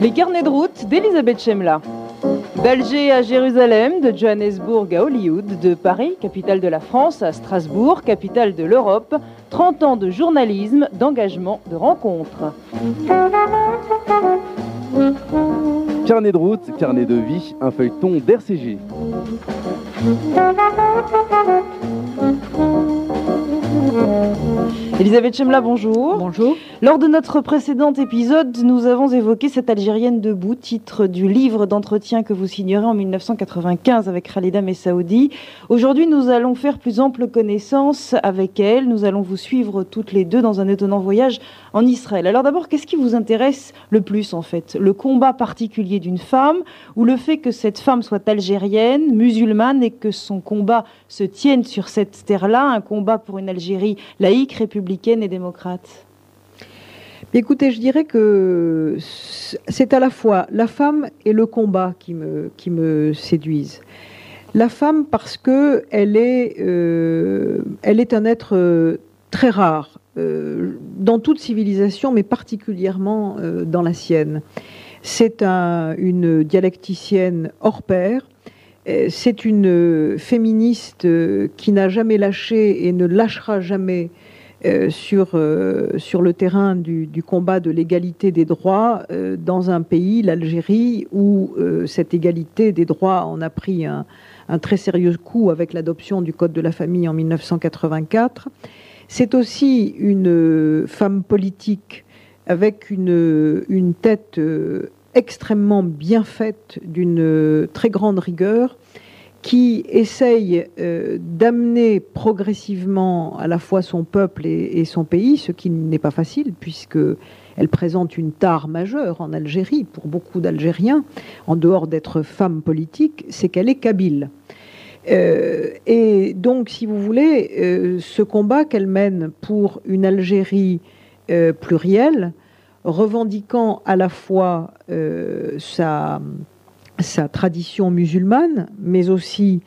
Les carnets de route d'Elisabeth Chemla. D'Alger à Jérusalem, de Johannesburg à Hollywood, de Paris, capitale de la France, à Strasbourg, capitale de l'Europe, 30 ans de journalisme, d'engagement, de rencontres. Carnet de route, carnet de vie, un feuilleton d'RCG. Elisabeth Chemla, bonjour. Bonjour. Lors de notre précédent épisode, nous avons évoqué cette Algérienne debout, titre du livre d'entretien que vous signerez en 1995 avec Khalida Messaoudi. Aujourd'hui, nous allons faire plus ample connaissance avec elle. Nous allons vous suivre toutes les deux dans un étonnant voyage en Israël. Alors d'abord, qu'est-ce qui vous intéresse le plus en fait? Le combat particulier d'une femme ou le fait que cette femme soit algérienne, musulmane et que son combat se tienne sur cette terre-là, un combat pour une Algérie laïque, républicaine et démocrate Écoutez, je dirais que c'est à la fois la femme et le combat qui me, qui me séduisent. La femme parce que elle est, euh, elle est un être euh, très rare euh, dans toute civilisation, mais particulièrement dans la sienne. C'est une dialecticienne hors pair. C'est une féministe qui n'a jamais lâché et ne lâchera jamais euh, sur, euh, sur le terrain du, combat de l'égalité des droits euh, dans un pays, l'Algérie, où cette égalité des droits en a pris un, très sérieux coup avec l'adoption du Code de la famille en 1984. C'est aussi une femme politique avec une, une tête extrêmement bien faite, d'une très grande rigueur, qui essaye euh, d'amener progressivement à la fois son peuple et, son pays, ce qui n'est pas facile puisque elle présente une tare majeure en Algérie pour beaucoup d'Algériens, en dehors d'être femme politique, c'est qu'elle est kabyle. Euh, et donc, si vous voulez, euh, ce combat qu'elle mène pour une Algérie plurielle, revendiquant à la fois sa sa tradition musulmane, mais aussi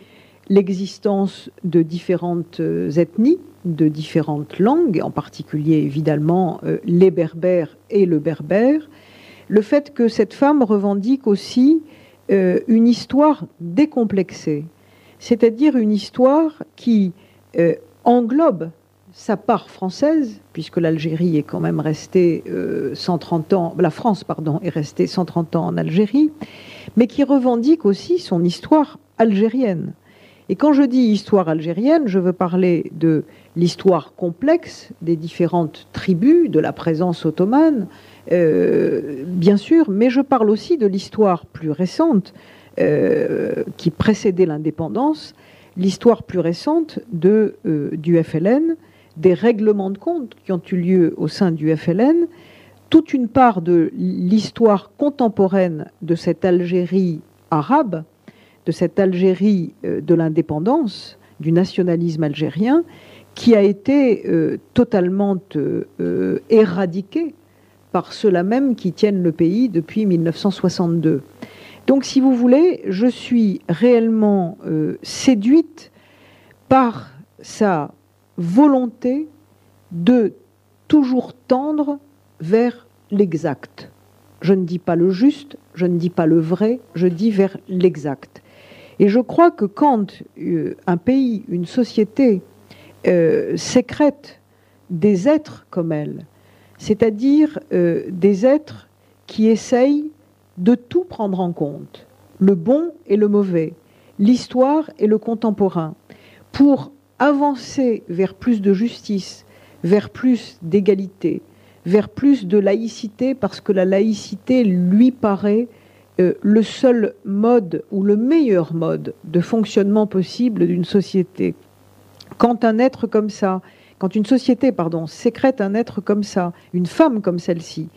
l'existence de différentes euh, ethnies, de différentes langues, en particulier évidemment euh, les berbères et le berbère, le fait que cette femme revendique aussi euh, une histoire décomplexée, c'est-à-dire une histoire qui englobe sa part française, puisque l'Algérie est quand même restée 130 ans, la France, pardon, est restée 130 ans en Algérie, mais qui revendique aussi son histoire algérienne. Et quand je dis histoire algérienne, je veux parler de l'histoire complexe des différentes tribus, de la présence ottomane, euh, bien sûr, mais je parle aussi de l'histoire plus récente euh, qui précédait l'indépendance, l'histoire plus récente euh, du FLN, des règlements de compte qui ont eu lieu au sein du FLN, toute une part de l'histoire contemporaine de cette Algérie arabe, de cette Algérie euh, de l'indépendance, du nationalisme algérien, qui a été euh, totalement euh, éradiquée par ceux-là même qui tiennent le pays depuis 1962. Donc, si vous voulez, je suis réellement séduite par sa volonté de toujours tendre vers l'exact. Je ne dis pas le juste, je ne dis pas le vrai, je dis vers l'exact. Et je crois que quand euh, un pays, une société euh, sécrète des êtres comme elle, c'est-à-dire euh, des êtres qui essayent de tout prendre en compte, le bon et le mauvais, l'histoire et le contemporain, pour avancer vers plus de justice, vers plus d'égalité, vers plus de laïcité parce que la laïcité lui paraît euh, le seul mode ou le meilleur mode de fonctionnement possible d'une société. Quand un être comme ça, quand une société, pardon, sécrète un être comme ça, une femme comme celle-ci,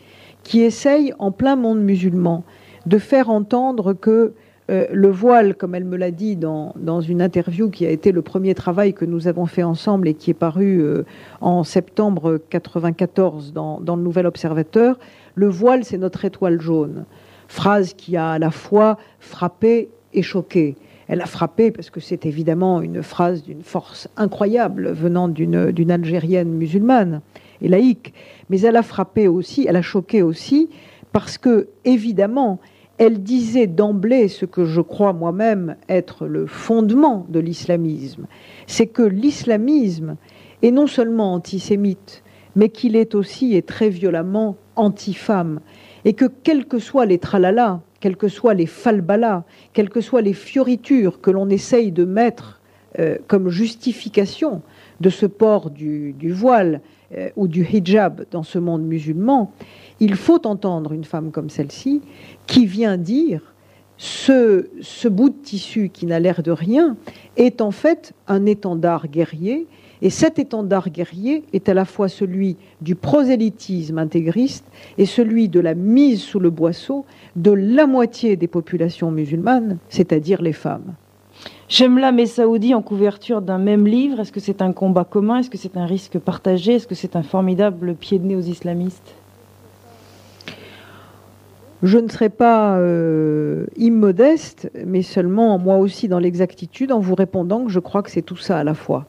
qui essaye, en plein monde musulman, de faire entendre que euh, le voile, comme elle me l'a dit dans, une interview qui a été le premier travail que nous avons fait ensemble et qui est paru euh, en septembre 94 dans, dans, le Nouvel Observateur, le voile, c'est notre étoile jaune. Phrase qui a à la fois frappé et choqué. Elle a frappé parce que c'est évidemment une phrase d'une force incroyable venant d'une Algérienne musulmane et laïque, mais elle a frappé aussi, elle a choqué aussi parce que, évidemment, elle disait d'emblée ce que je crois moi-même être le fondement de l'islamisme, c'est que l'islamisme est non seulement antisémite, mais qu'il est aussi et très violemment anti-femme, et que quels que soient les tralala, quels que soient les falbalas, quelles que soient les fioritures que l'on essaye de mettre euh, comme justification de ce port du, voile euh, ou du hijab dans ce monde musulman, il faut entendre une femme comme celle-ci qui vient dire ce, ce bout de tissu qui n'a l'air de rien est en fait un étendard guerrier et cet étendard guerrier est à la fois celui du prosélytisme intégriste et celui de la mise sous le boisseau de la moitié des populations musulmanes, c'est-à-dire les femmes. Jemla Messaoudi en couverture d'un même livre, est-ce que c'est un combat commun? Est-ce que c'est un risque partagé? Est-ce que c'est un formidable pied de nez aux islamistes? Je ne serai pas euh, immodeste, mais seulement moi aussi dans l'exactitude en vous répondant que je crois que c'est tout ça à la fois.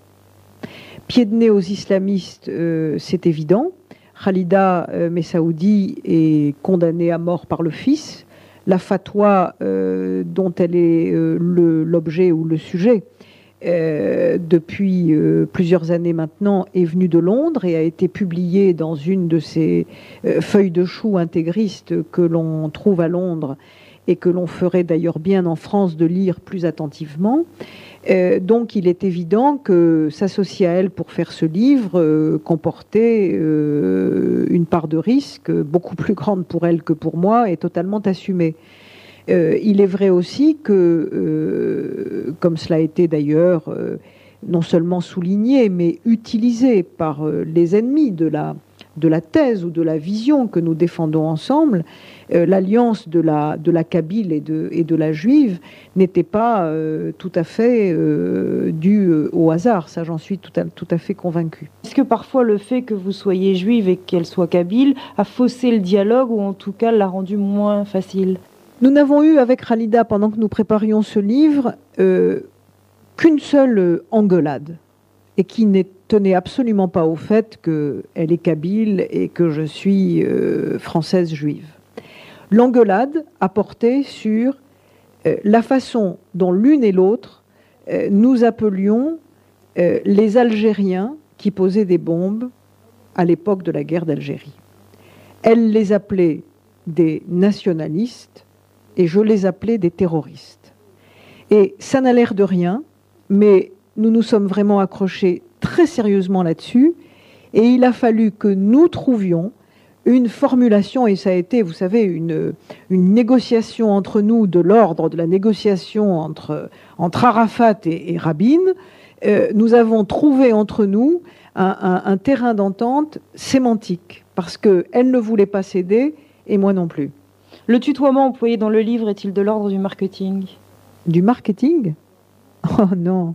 Pied de nez aux islamistes, euh, c'est évident. Khalida euh, Messaoudi est condamnée à mort par le fils. La fatwa dont elle est l'objet ou le sujet euh, depuis euh, plusieurs années maintenant, est venu de Londres et a été publié dans une de ces euh, feuilles de chou intégristes que l'on trouve à Londres et que l'on ferait d'ailleurs bien en France de lire plus attentivement. donc il est évident que s'associer à elle pour faire ce livre comportait une part de risque beaucoup plus grande pour elle que pour moi et totalement assumée. Euh, il est vrai aussi que, euh, comme cela a été d'ailleurs euh, non seulement souligné, mais utilisé par les ennemis de la, de la thèse ou de la vision que nous défendons ensemble, l'alliance de la, de la Kabyle et de, et de la juive n'était pas tout à fait due au hasard. Ça, j'en suis tout à, tout à fait convaincu. Est-ce que parfois le fait que vous soyez juive et qu'elle soit kabyle a faussé le dialogue ou en tout cas l'a rendu moins facile? Nous n'avons eu avec Khalida, pendant que nous préparions ce livre, euh, qu'une seule euh, engueulade, et qui ne tenait absolument pas au fait qu'elle est kabyle et que je suis euh, française juive. L'engueulade a porté sur la façon dont l'une et l'autre nous appelions les Algériens qui posaient des bombes à l'époque de la guerre d'Algérie. Elle les appelait des nationalistes et je les appelais des terroristes. Et ça n'a l'air de rien, mais nous nous sommes vraiment accrochés très sérieusement là-dessus, et il a fallu que nous trouvions une formulation, et ça a été, vous savez, une, une négociation entre nous de l'ordre de la négociation entre, entre Arafat et, Rabin. Euh, nous avons trouvé entre nous un, un terrain d'entente sémantique, parce qu'elle ne voulait pas céder, et moi non plus. Le tutoiement employé dans le livre est-il de l'ordre du marketing? Du marketing? Oh non,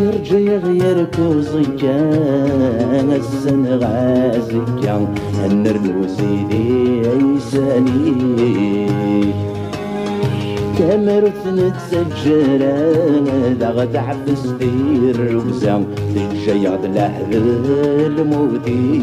يرجع غيرك وزكا السن غازكا النرد وسيدي عيساني كامر ثنت أنا دغت عبس دير ركزة تجي غد لحظة الموتي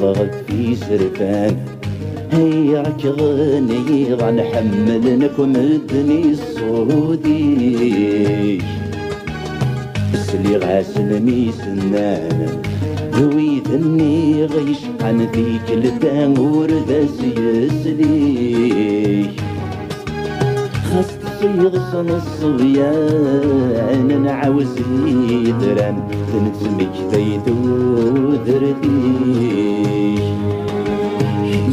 ضغط في زربان هيا كغني غنيض نحملنكم الدني الصودي سلي غاسل ميسنان هوي ذني غيش عن ذيك الدان ورد يسلي يغصن الصبيان أنا نعاوز يدران. تنسمك تيتو درتيش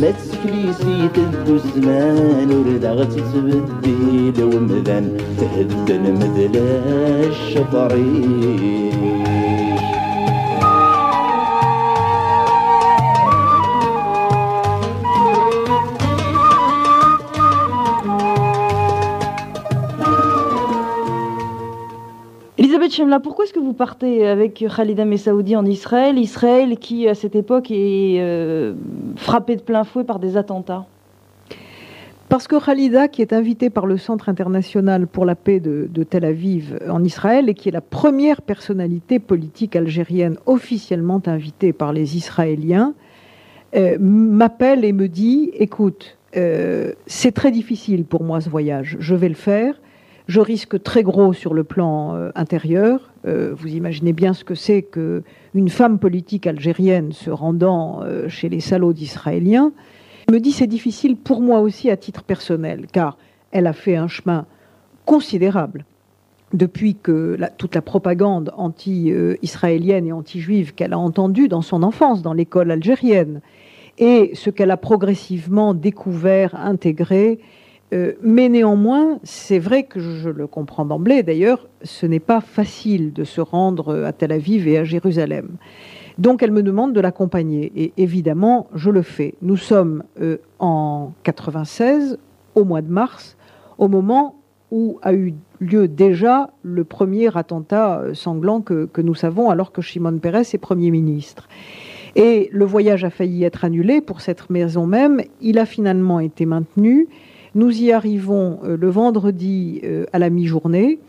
ما تسكلي سيت الدسمان ورد غتي تبديل ومذان تهدن مذلاش طريق Pourquoi est-ce que vous partez avec Khalida Messaoudi en Israël Israël qui, à cette époque, est euh, frappé de plein fouet par des attentats? Parce que Khalida, qui est invitée par le Centre international pour la paix de, de, Tel Aviv en Israël et qui est la première personnalité politique algérienne officiellement invitée par les Israéliens, euh, m'appelle et me dit, écoute, euh, c'est très difficile pour moi ce voyage, je vais le faire. Je risque très gros sur le plan euh, intérieur. Euh, vous imaginez bien ce que c'est qu'une femme politique algérienne se rendant euh, chez les salauds d'Israéliens. Me dit c'est difficile pour moi aussi à titre personnel, car elle a fait un chemin considérable depuis que toute la propagande anti-israélienne et anti-juive qu'elle a entendue dans son enfance, dans l'école algérienne, et ce qu'elle a progressivement découvert, intégré, euh, mais néanmoins, c'est vrai que je le comprends d'emblée. D'ailleurs, ce n'est pas facile de se rendre à Tel Aviv et à Jérusalem. Donc, elle me demande de l'accompagner. Et évidemment, je le fais. Nous sommes euh, en 96, au mois de mars, au moment où a eu lieu déjà le premier attentat euh, sanglant que, que nous savons, alors que Shimon Peres est Premier ministre. Et le voyage a failli être annulé pour cette maison même. Il a finalement été maintenu. Nous y arrivons euh, le vendredi euh, à la mi-journée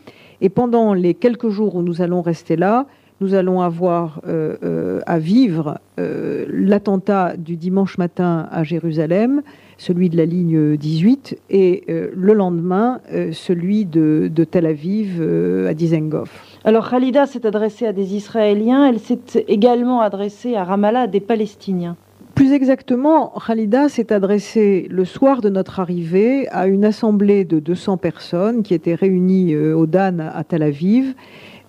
et pendant les quelques jours où nous allons rester là, nous allons avoir euh, à vivre l'attentat du dimanche matin à Jérusalem, celui de la ligne 18, et le lendemain, celui de, Tel Aviv à Dizengoff. Alors Khalida s'est adressée à des Israéliens, elle s'est également adressée à Ramallah, à des Palestiniens. Plus exactement, Khalida s'est adressée le soir de notre arrivée à une assemblée de 200 personnes qui étaient réunies au Dan à Tel Aviv.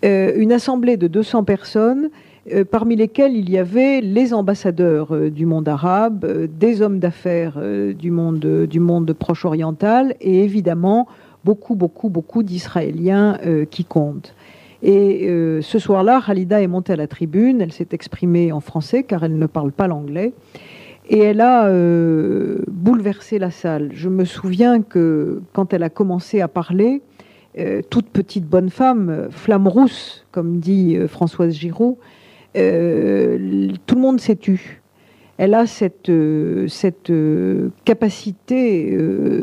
Euh, une assemblée de 200 personnes euh, parmi lesquelles il y avait les ambassadeurs euh, du monde arabe, des hommes d'affaires du monde, du monde proche oriental et évidemment beaucoup, beaucoup, beaucoup d'Israéliens qui comptent. Et euh, ce soir-là, Khalida est montée à la tribune, elle s'est exprimée en français car elle ne parle pas l'anglais. Et elle a euh, bouleversé la salle. Je me souviens que quand elle a commencé à parler, euh, toute petite bonne femme, flamme rousse, comme dit Françoise Giraud, tout le monde s'est tu. Elle a cette, cette capacité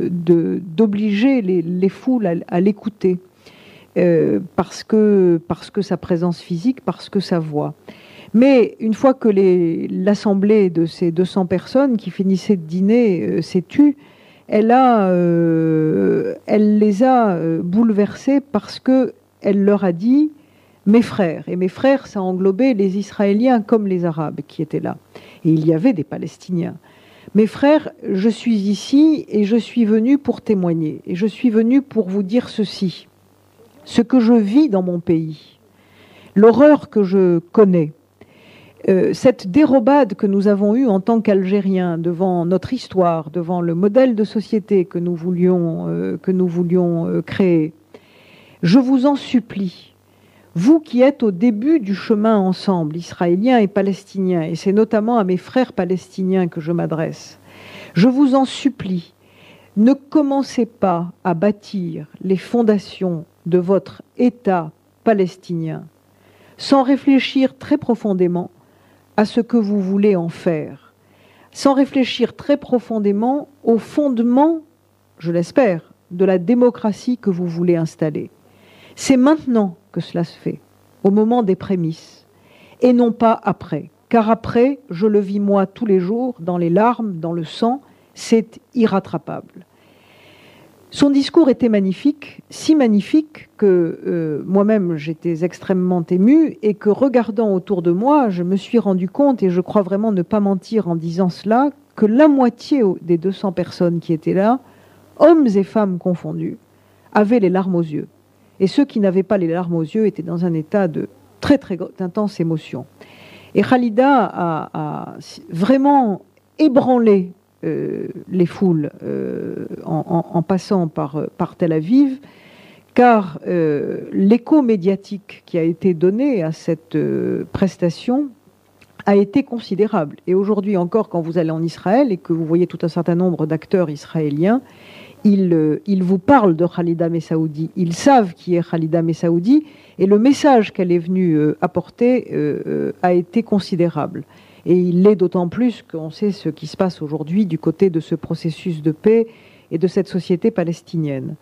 d'obliger les, les, foules à l'écouter. Euh, parce, que, parce que sa présence physique, parce que sa voix. Mais une fois que l'assemblée de ces 200 personnes qui finissaient de dîner euh, s'est tue, elle, a, euh, elle les a euh, bouleversés parce que elle leur a dit mes frères. Et mes frères, ça englobait les Israéliens comme les Arabes qui étaient là. Et il y avait des Palestiniens. Mes frères, je suis ici et je suis venu pour témoigner. Et je suis venu pour vous dire ceci ce que je vis dans mon pays, l'horreur que je connais, euh, cette dérobade que nous avons eue en tant qu'Algériens devant notre histoire, devant le modèle de société que nous voulions, euh, que nous voulions euh, créer, je vous en supplie, vous qui êtes au début du chemin ensemble, israéliens et palestiniens, et c'est notamment à mes frères palestiniens que je m'adresse, je vous en supplie, ne commencez pas à bâtir les fondations de votre État palestinien sans réfléchir très profondément à ce que vous voulez en faire, sans réfléchir très profondément au fondement, je l'espère, de la démocratie que vous voulez installer. C'est maintenant que cela se fait, au moment des prémices, et non pas après, car après, je le vis moi tous les jours, dans les larmes, dans le sang, c'est irrattrapable. Son discours était magnifique, si magnifique que euh, moi-même j'étais extrêmement émue et que regardant autour de moi, je me suis rendu compte, et je crois vraiment ne pas mentir en disant cela, que la moitié des 200 personnes qui étaient là, hommes et femmes confondus, avaient les larmes aux yeux. Et ceux qui n'avaient pas les larmes aux yeux étaient dans un état de très très intense émotion. Et Khalida a, vraiment ébranlé les foules euh, en, passant par, par Tel Aviv, car euh, l'écho médiatique qui a été donné à cette prestation a été considérable. Et aujourd'hui encore, quand vous allez en Israël et que vous voyez tout un certain nombre d'acteurs israéliens, ils, ils, vous parlent de Khalida Messaoudi. Ils savent qui est Khalida Messaoudi et le message qu'elle est venue apporter a été considérable. Et il l'est d'autant plus qu'on sait ce qui se passe aujourd'hui du côté de ce processus de paix et de cette société palestinienne.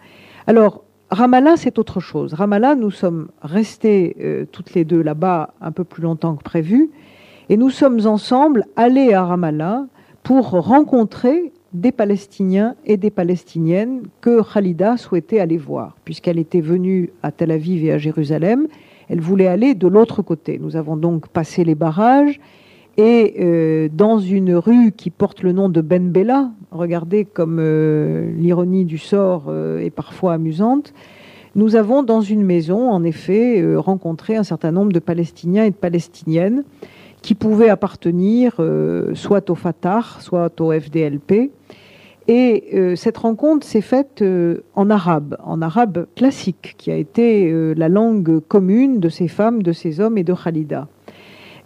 Alors, Ramallah, c'est autre chose. Ramallah, nous sommes restés euh, toutes les deux là-bas un peu plus longtemps que prévu, et nous sommes ensemble allés à Ramallah pour rencontrer des Palestiniens et des Palestiniennes que Khalida souhaitait aller voir, puisqu'elle était venue à Tel Aviv et à Jérusalem. Elle voulait aller de l'autre côté. Nous avons donc passé les barrages et euh, dans une rue qui porte le nom de Ben Bella, regardez comme euh, l'ironie du sort euh, est parfois amusante, nous avons dans une maison, en effet, rencontré un certain nombre de Palestiniens et de Palestiniennes qui pouvaient appartenir soit au Fatah, soit au FDLP. Et cette rencontre s'est faite en arabe, en arabe classique, qui a été la langue commune de ces femmes, de ces hommes et de Khalida.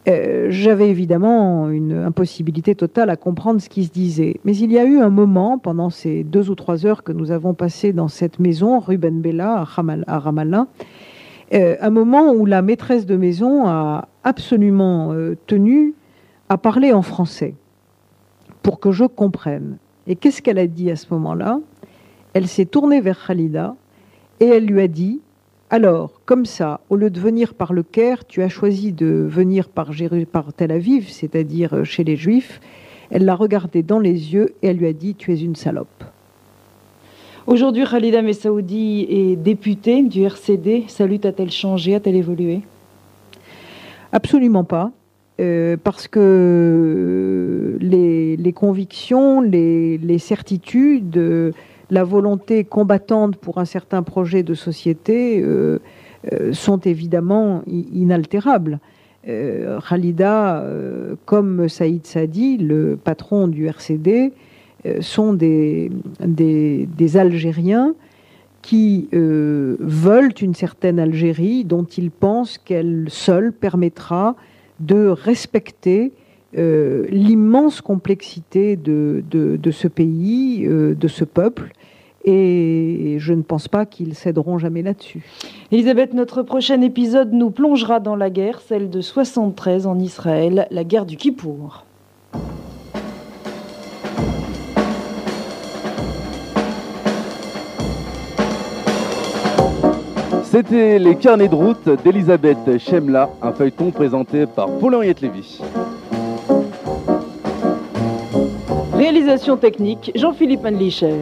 Euh, j'avais évidemment une impossibilité totale à comprendre ce qui se disait. Mais il y a eu un moment, pendant ces deux ou trois heures que nous avons passées dans cette maison, rue Ben Bella, à Ramallah, euh, un moment où la maîtresse de maison a absolument euh, tenu à parler en français pour que je comprenne. Et qu'est-ce qu'elle a dit à ce moment-là? Elle s'est tournée vers Khalida et elle lui a dit alors, comme ça, au lieu de venir par le Caire, tu as choisi de venir par, par Tel Aviv, c'est-à-dire euh, chez les Juifs. Elle l'a regardé dans les yeux et elle lui a dit Tu es une salope. Aujourd'hui, Khalida Messaoudi est députée du RCD. Sa lutte a-t-elle changé A-t-elle évolué? Absolument pas. Euh, parce que les, convictions, les, les certitudes, la volonté combattante pour un certain projet de société euh, euh, sont évidemment inaltérables. Euh, Khalida, comme Saïd Sadi, le patron du RCD, sont des, des, Algériens qui veulent une certaine Algérie dont ils pensent qu'elle seule permettra de respecter euh, l'immense complexité de, de, ce pays, euh, de ce peuple. Et je ne pense pas qu'ils céderont jamais là-dessus. Elisabeth, notre prochain épisode nous plongera dans la guerre, celle de 73 en Israël, la guerre du Kippour. C'était les carnets de route d'Elisabeth Chemla, un feuilleton présenté par Paul-Henriette Lévy. Réalisation technique, Jean-Philippe Manlicher.